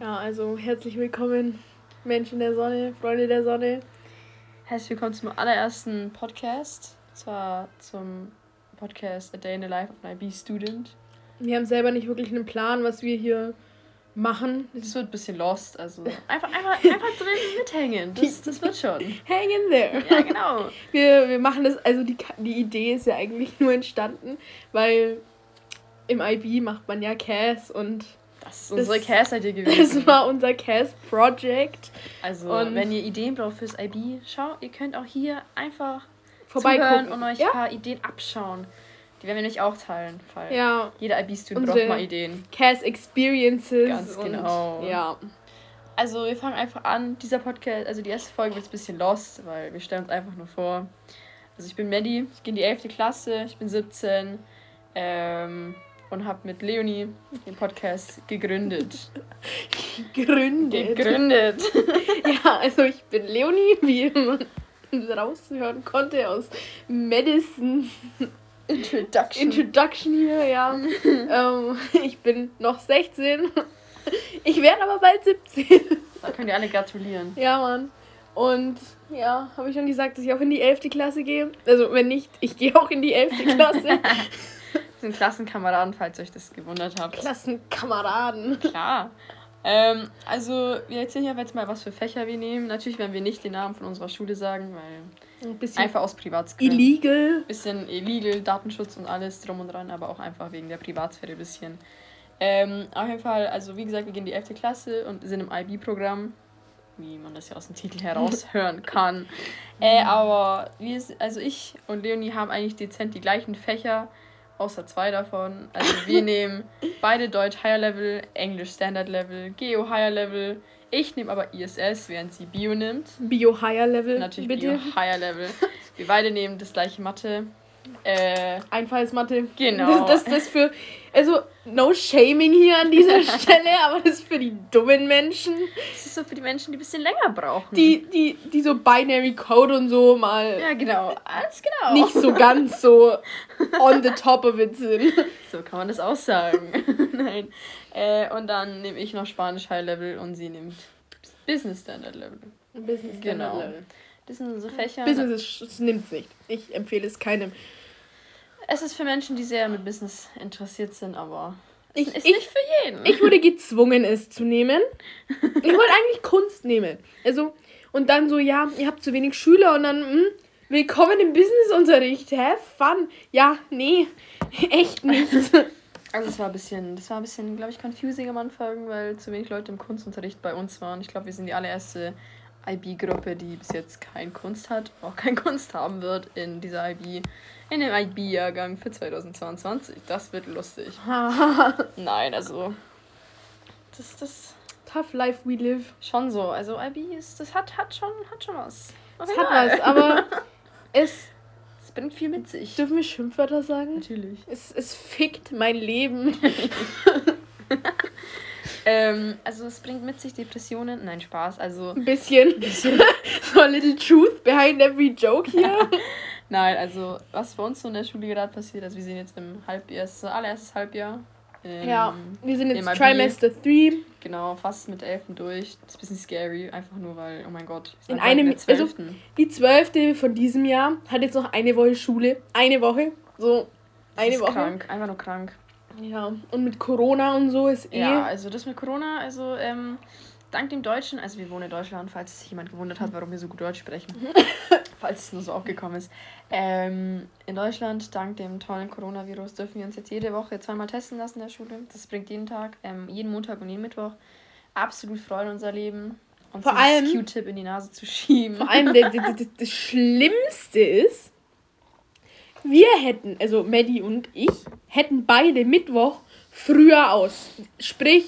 Ja, also herzlich willkommen, Menschen der Sonne, Freunde der Sonne. Herzlich willkommen zum allerersten Podcast. Zwar zum Podcast A Day in the Life of an IB Student. Wir haben selber nicht wirklich einen Plan, was wir hier machen. Das wird ein bisschen lost, also einfach, einfach, einfach drin mithängen. Das, das wird schon. Hang in there. Ja, genau. Wir, wir machen das, also die, die Idee ist ja eigentlich nur entstanden, weil im IB macht man ja Cass und das ist unsere Cast-Idee gewesen. Das war unser Cast-Project. Also, und wenn ihr Ideen braucht fürs IB, schau, ihr könnt auch hier einfach vorbeikommen und euch ja? ein paar Ideen abschauen. Die werden wir nämlich auch teilen, weil ja. jeder IB-Student braucht mal Ideen. Cast-Experiences. Ganz genau. ja. Also, wir fangen einfach an. Dieser Podcast, also die erste Folge wird ein bisschen lost, weil wir stellen uns einfach nur vor. Also, ich bin Maddie, ich gehe in die 11. Klasse, ich bin 17. Ähm, und habe mit Leonie den Podcast gegründet. gegründet? Gegründet. ja, also ich bin Leonie, wie man raushören konnte aus Madison. Introduction. Introduction hier, ja. ähm, ich bin noch 16. Ich werde aber bald 17. Da könnt ihr alle gratulieren. Ja, Mann. Und ja, habe ich schon gesagt, dass ich auch in die 11. Klasse gehe. Also, wenn nicht, ich gehe auch in die 11. Klasse sind Klassenkameraden, falls ihr euch das gewundert habt. Klassenkameraden. Klar. Ähm, also, wir erzählen hier jetzt mal, was für Fächer wir nehmen. Natürlich werden wir nicht den Namen von unserer Schule sagen, weil ein bisschen einfach aus Privatsphäre. Illegal. Bisschen illegal, Datenschutz und alles drum und dran, aber auch einfach wegen der Privatsphäre ein bisschen. Ähm, auf jeden Fall, also wie gesagt, wir gehen in die 11. Klasse und sind im IB-Programm, wie man das ja aus dem Titel heraushören kann. Äh, aber wir, also ich und Leonie haben eigentlich dezent die gleichen Fächer außer zwei davon. Also wir nehmen beide Deutsch Higher Level, Englisch Standard Level, Geo Higher Level. Ich nehme aber ISS, während sie Bio nimmt. Bio Higher Level. Natürlich bitte. Bio Higher Level. Wir beide nehmen das gleiche Mathe. Äh, Einfallsmathe. Genau. Das, das, das für, also no shaming hier an dieser Stelle, aber das ist für die dummen Menschen. Das ist so für die Menschen, die ein bisschen länger brauchen. Die, die, die so Binary Code und so mal. Ja, genau. Alles genau. Nicht so ganz so on the top of it sind. So kann man das auch sagen. Nein. Äh, und dann nehme ich noch Spanisch High Level und sie nimmt Business Standard Level. Business Standard genau. Level. Das sind so Fächer. Business nimmt es nicht. Ich empfehle es keinem. Es ist für Menschen, die sehr mit Business interessiert sind, aber ich, ist ich, nicht für jeden. Ich wurde gezwungen, es zu nehmen. Ich wollte eigentlich Kunst nehmen. Also, und dann so, ja, ihr habt zu wenig Schüler und dann, mh, hm, willkommen im Businessunterricht. Have fun. Ja, nee, echt nicht. Also es war ein bisschen, das war ein bisschen, glaube ich, confusing am Anfang, weil zu wenig Leute im Kunstunterricht bei uns waren. Ich glaube, wir sind die allererste IB-Gruppe, die bis jetzt kein Kunst hat, auch kein Kunst haben wird in dieser IB, in dem IB-Jahrgang für 2022. Das wird lustig. Nein, also das, das Tough life we live. Schon so. Also IB ist, das hat, hat schon, hat schon was. Es hat was, aber es, es bringt viel mit sich. Dürfen wir Schimpfwörter sagen? Natürlich. Es, es fickt mein Leben. Ähm, also es bringt mit sich Depressionen. Nein, Spaß. Also ein bisschen. Ein bisschen. so a little truth behind every joke hier. Nein, also was bei uns so in der Schule gerade passiert, also wir sind jetzt im Halbjahr, ist allererstes Halbjahr. Im, ja, wir sind jetzt Trimester 3. Genau, fast mit Elfen durch. Das ist ein bisschen scary, einfach nur weil, oh mein Gott. In einem, in also die zwölfte von diesem Jahr hat jetzt noch eine Woche Schule. Eine Woche. So, eine das ist Woche. krank, einfach nur krank. Ja, und mit Corona und so ist eh. Ja, also das mit Corona, also ähm, dank dem Deutschen, also wir wohnen in Deutschland, falls sich jemand gewundert hat, warum wir so gut Deutsch sprechen, falls es nur so aufgekommen ist. Ähm, in Deutschland, dank dem tollen Coronavirus, dürfen wir uns jetzt jede Woche zweimal testen lassen in der Schule. Das bringt jeden Tag, ähm, jeden Montag und jeden Mittwoch absolut Freude in unser Leben. Und vor allem Q-Tip in die Nase zu schieben. Vor allem der, der, der, das Schlimmste ist, wir hätten, also Maddie und ich, hätten beide Mittwoch früher aus. Sprich,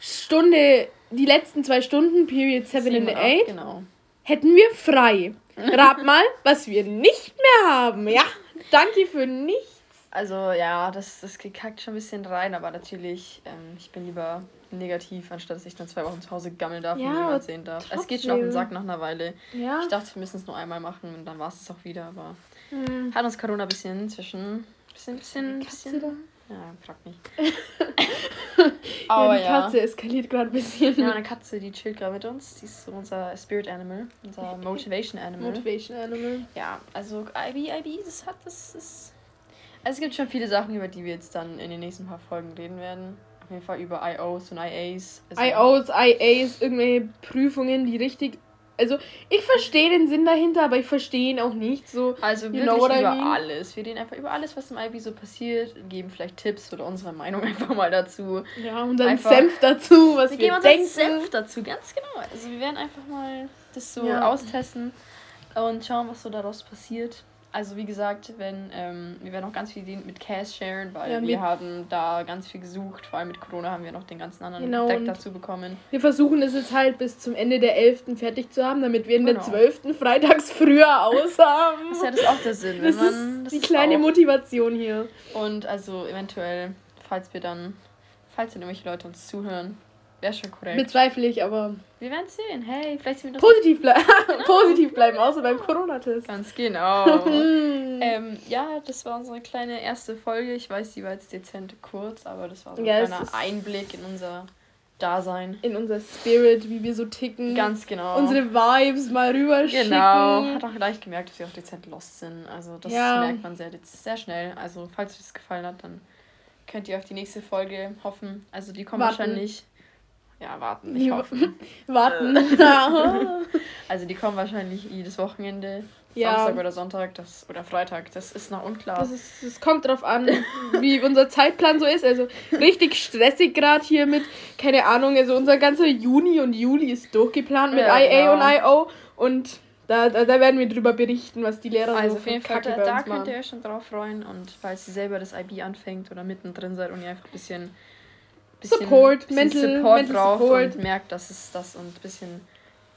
Stunde, die letzten zwei Stunden, Period 7 und 8, genau. hätten wir frei. Rat mal, was wir nicht mehr haben. Ja, danke für nichts. Also ja, das, das gekackt schon ein bisschen rein, aber natürlich, ähm, ich bin lieber negativ, anstatt dass ich dann zwei Wochen zu Hause gammeln darf ja, und niemand sehen darf. Trotzdem. Es geht schon auf den Sack nach einer Weile. Ja. Ich dachte, wir müssen es nur einmal machen und dann war es auch wieder, aber mhm. hat uns Corona ein bisschen inzwischen. Bisschen, bisschen, bisschen. Ja, frag mich. Aber ja, die Katze eskaliert gerade ein bisschen. Ja, eine Katze, die chillt gerade mit uns. Die ist so unser Spirit Animal, unser Motivation Animal. Motivation Animal. Ja, also IB, IB, das hat, das ist... Also es gibt schon viele Sachen, über die wir jetzt dann in den nächsten paar Folgen reden werden. Auf jeden Fall über IOs und IAs. Also IOs, IAs, irgendwelche Prüfungen, die richtig also, ich verstehe den Sinn dahinter, aber ich verstehe ihn auch nicht so. Also wirklich über I mean? alles. Wir reden einfach über alles, was im IB so passiert, geben vielleicht Tipps oder unsere Meinung einfach mal dazu. Ja, und dann einfach, Senf dazu, was wir, wir denken. Senf dazu, ganz genau. Also wir werden einfach mal das so ja. austesten und schauen, was so daraus passiert. Also wie gesagt, wenn ähm, wir werden auch ganz viel mit Cash sharen, weil ja, wir, haben da ganz viel gesucht. Vor allem mit Corona haben wir noch den ganzen anderen genau, Deck dazu bekommen. Wir versuchen es jetzt halt bis zum Ende der 11. fertig zu haben, damit wir in genau. der 12. freitags früher aus haben. Das ist ja das auch der Sinn. das man, ist die kleine Motivation hier. Und also eventuell, falls wir dann, falls dann irgendwelche Leute uns zuhören, Wäre schon korrekt. Bezweifle ich, aber. Wir werden sehen. Hey, vielleicht sind wir Positiv, ble genau. Positiv bleiben, außer beim Corona-Test. Ganz genau. ähm, ja, das war unsere kleine erste Folge. Ich weiß, die war jetzt dezent kurz, aber das war so ein ja, kleiner Einblick in unser Dasein. In unser Spirit, wie wir so ticken. Ganz genau. Unsere Vibes mal rüberschicken. Genau. Hat auch gleich gemerkt, dass wir auch dezent lost sind. Also das ja. merkt man sehr, sehr schnell. Also falls euch das gefallen hat, dann könnt ihr auf die nächste Folge hoffen. Also die kommt Warten. wahrscheinlich ja, warten, nicht hoffen. warten. also die kommen wahrscheinlich jedes Wochenende. Ja. Samstag oder Sonntag das, oder Freitag, das ist noch unklar. Das, ist, das kommt drauf an, wie unser Zeitplan so ist. Also richtig stressig gerade hier mit, keine Ahnung, also unser ganzer Juni und Juli ist durchgeplant mit ja, IA genau. und IO und da, da, da werden wir drüber berichten, was die Lehrer also so auf jeden Fall, da, da könnt ihr euch schon drauf freuen und falls ihr selber das IB anfängt oder mittendrin seid und ihr einfach ein bisschen bisschen, Support, bisschen mental, Support mental braucht Support. und merkt, dass es das und ein bisschen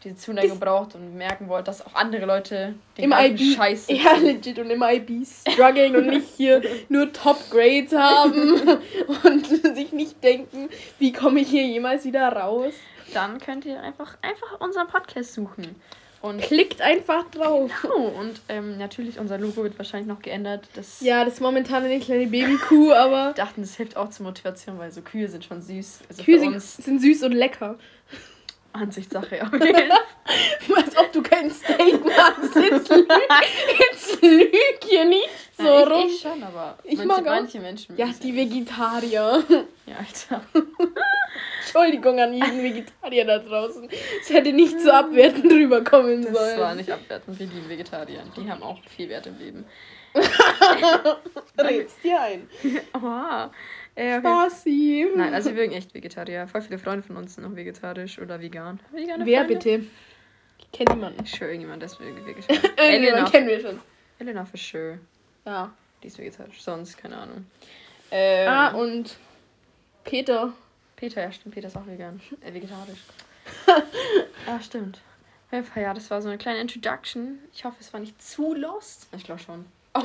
diese Zuneigung braucht und merken wollt, dass auch andere Leute den Im IB, Scheiß Ja, legit und im IB strugglen und nicht hier nur Top Grades haben und sich nicht denken, wie komme ich hier jemals wieder raus. Dann könnt ihr einfach, einfach unseren Podcast suchen. Und Klickt einfach drauf. Genau. Und ähm, natürlich, unser Logo wird wahrscheinlich noch geändert. Das ja, das ist momentan eine kleine Babykuh, aber. dachten, das hilft auch zur Motivation, weil so Kühe sind schon süß. Also Kühe sind, sind süß und lecker. Ansichtssache, jeden Als ob du kein Steak machst. Jetzt lüg, jetzt lüg hier nicht so ja, ich, rum. Ich schon, aber ich manche, mag auch. manche Menschen. Ja, die Vegetarier. Ja, Alter. Entschuldigung an jeden Vegetarier da draußen. Es hätte nicht so abwertend rüberkommen sollen. Das war nicht abwertend, wir lieben Vegetarier. Die haben auch viel Wert im Leben. Redst dir ein. Oha. Äh, okay. Spaßi. Nein, also wir mögen echt Vegetarier. Voll viele Freunde von uns sind auch vegetarisch oder vegan. Vegane Wer Freunde? bitte? Ich kenne niemanden. Ich höre irgendjemand, ist vegetarisch. Elena kennen wir schon. Elena for sure. Ja. Die ist vegetarisch. Sonst, keine Ahnung. Ähm, ah, und Peter. Peter, ja stimmt, Peter ist auch vegan. Äh, vegetarisch. ah, stimmt. Ja, das war so eine kleine Introduction. Ich hoffe, es war nicht zu lost. Ich glaube schon. Oh,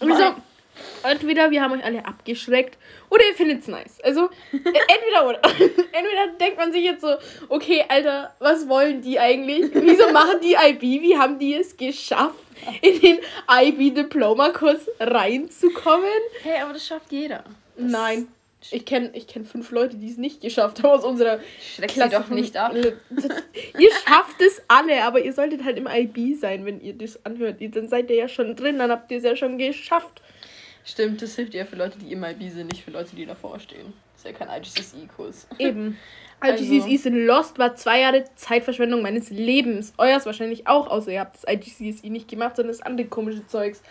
Wieso? Entweder wir haben euch alle abgeschreckt oder ihr findet es nice. Also äh, entweder oder. entweder denkt man sich jetzt so, okay, Alter, was wollen die eigentlich? Wieso machen die IB? Wie haben die es geschafft, in den IB-Diploma-Kurs reinzukommen? Hey, aber das schafft jeder. Das Nein. Ich kenne ich kenn fünf Leute, die es nicht geschafft haben aus unserer Schreckt Klasse. doch nicht ab. ihr schafft es alle, aber ihr solltet halt im IB sein, wenn ihr das anhört. Dann seid ihr ja schon drin, dann habt ihr es ja schon geschafft. Stimmt, das hilft ja für Leute, die im IB sind, nicht für Leute, die davor stehen. Das ist ja kein IGCSE-Kurs. Eben. IGCSE also. sind Lost, war zwei Jahre Zeitverschwendung meines Lebens. Euers wahrscheinlich auch, außer ihr habt das IGCSE nicht gemacht, sondern das andere komische Zeugs.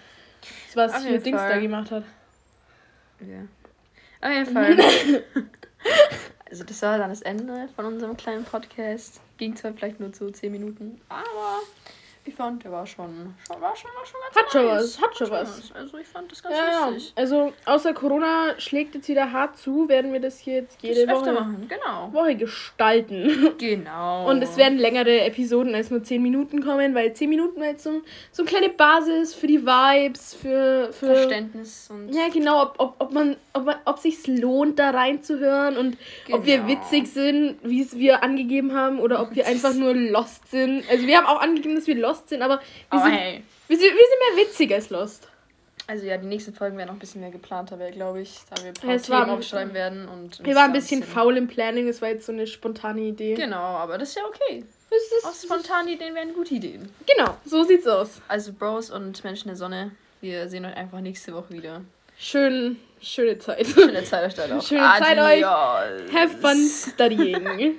Das, was hier Dings da gemacht hat. Ja. Auf jeden Fall. also das war dann das Ende von unserem kleinen Podcast. Ging zwar vielleicht nur zu 10 Minuten, aber ich fand, der war schon, schon, war schon, war schon ganz Hat schon was, hat schon was. Also ich fand das ganz ja, lustig. Ja. Also außer Corona schlägt jetzt wieder hart zu, werden wir das hier jetzt jede das Woche, machen. Genau. Woche gestalten. Genau. Und es werden längere Episoden als nur 10 Minuten kommen, weil 10 Minuten war jetzt so, so eine kleine Basis für die Vibes, für, für Verständnis und. Ja, genau, ob, ob, ob man, ob man, ob sich's lohnt, da reinzuhören und genau. ob wir genau. witzig sind, wie es wir angegeben haben, oder ob wir einfach nur lost sind. Also wir haben auch angegeben, dass wir lost Lost sind, aber wir, oh, sind, hey. wir, sind, wir sind mehr witzig als Lost. Also ja, die nächsten Folgen werden noch ein bisschen mehr geplanter, glaube ich, da wir ein paar Ja, Themen aufschreiben werden. Und Wir waren ein bisschen faul im Planning, es war jetzt so eine spontane Idee. Genau, aber das ist ja okay. Das Auch ist, spontane Ideen wären gute Ideen. genau, so sieht's aus. Also Bros und Menschen der Sonne, wir sehen euch einfach nächste Woche wieder. Schön, schöne Zeit. Schöne Zeit euch dann auch. Schöne Zeit euch. Adios. Have fun studying.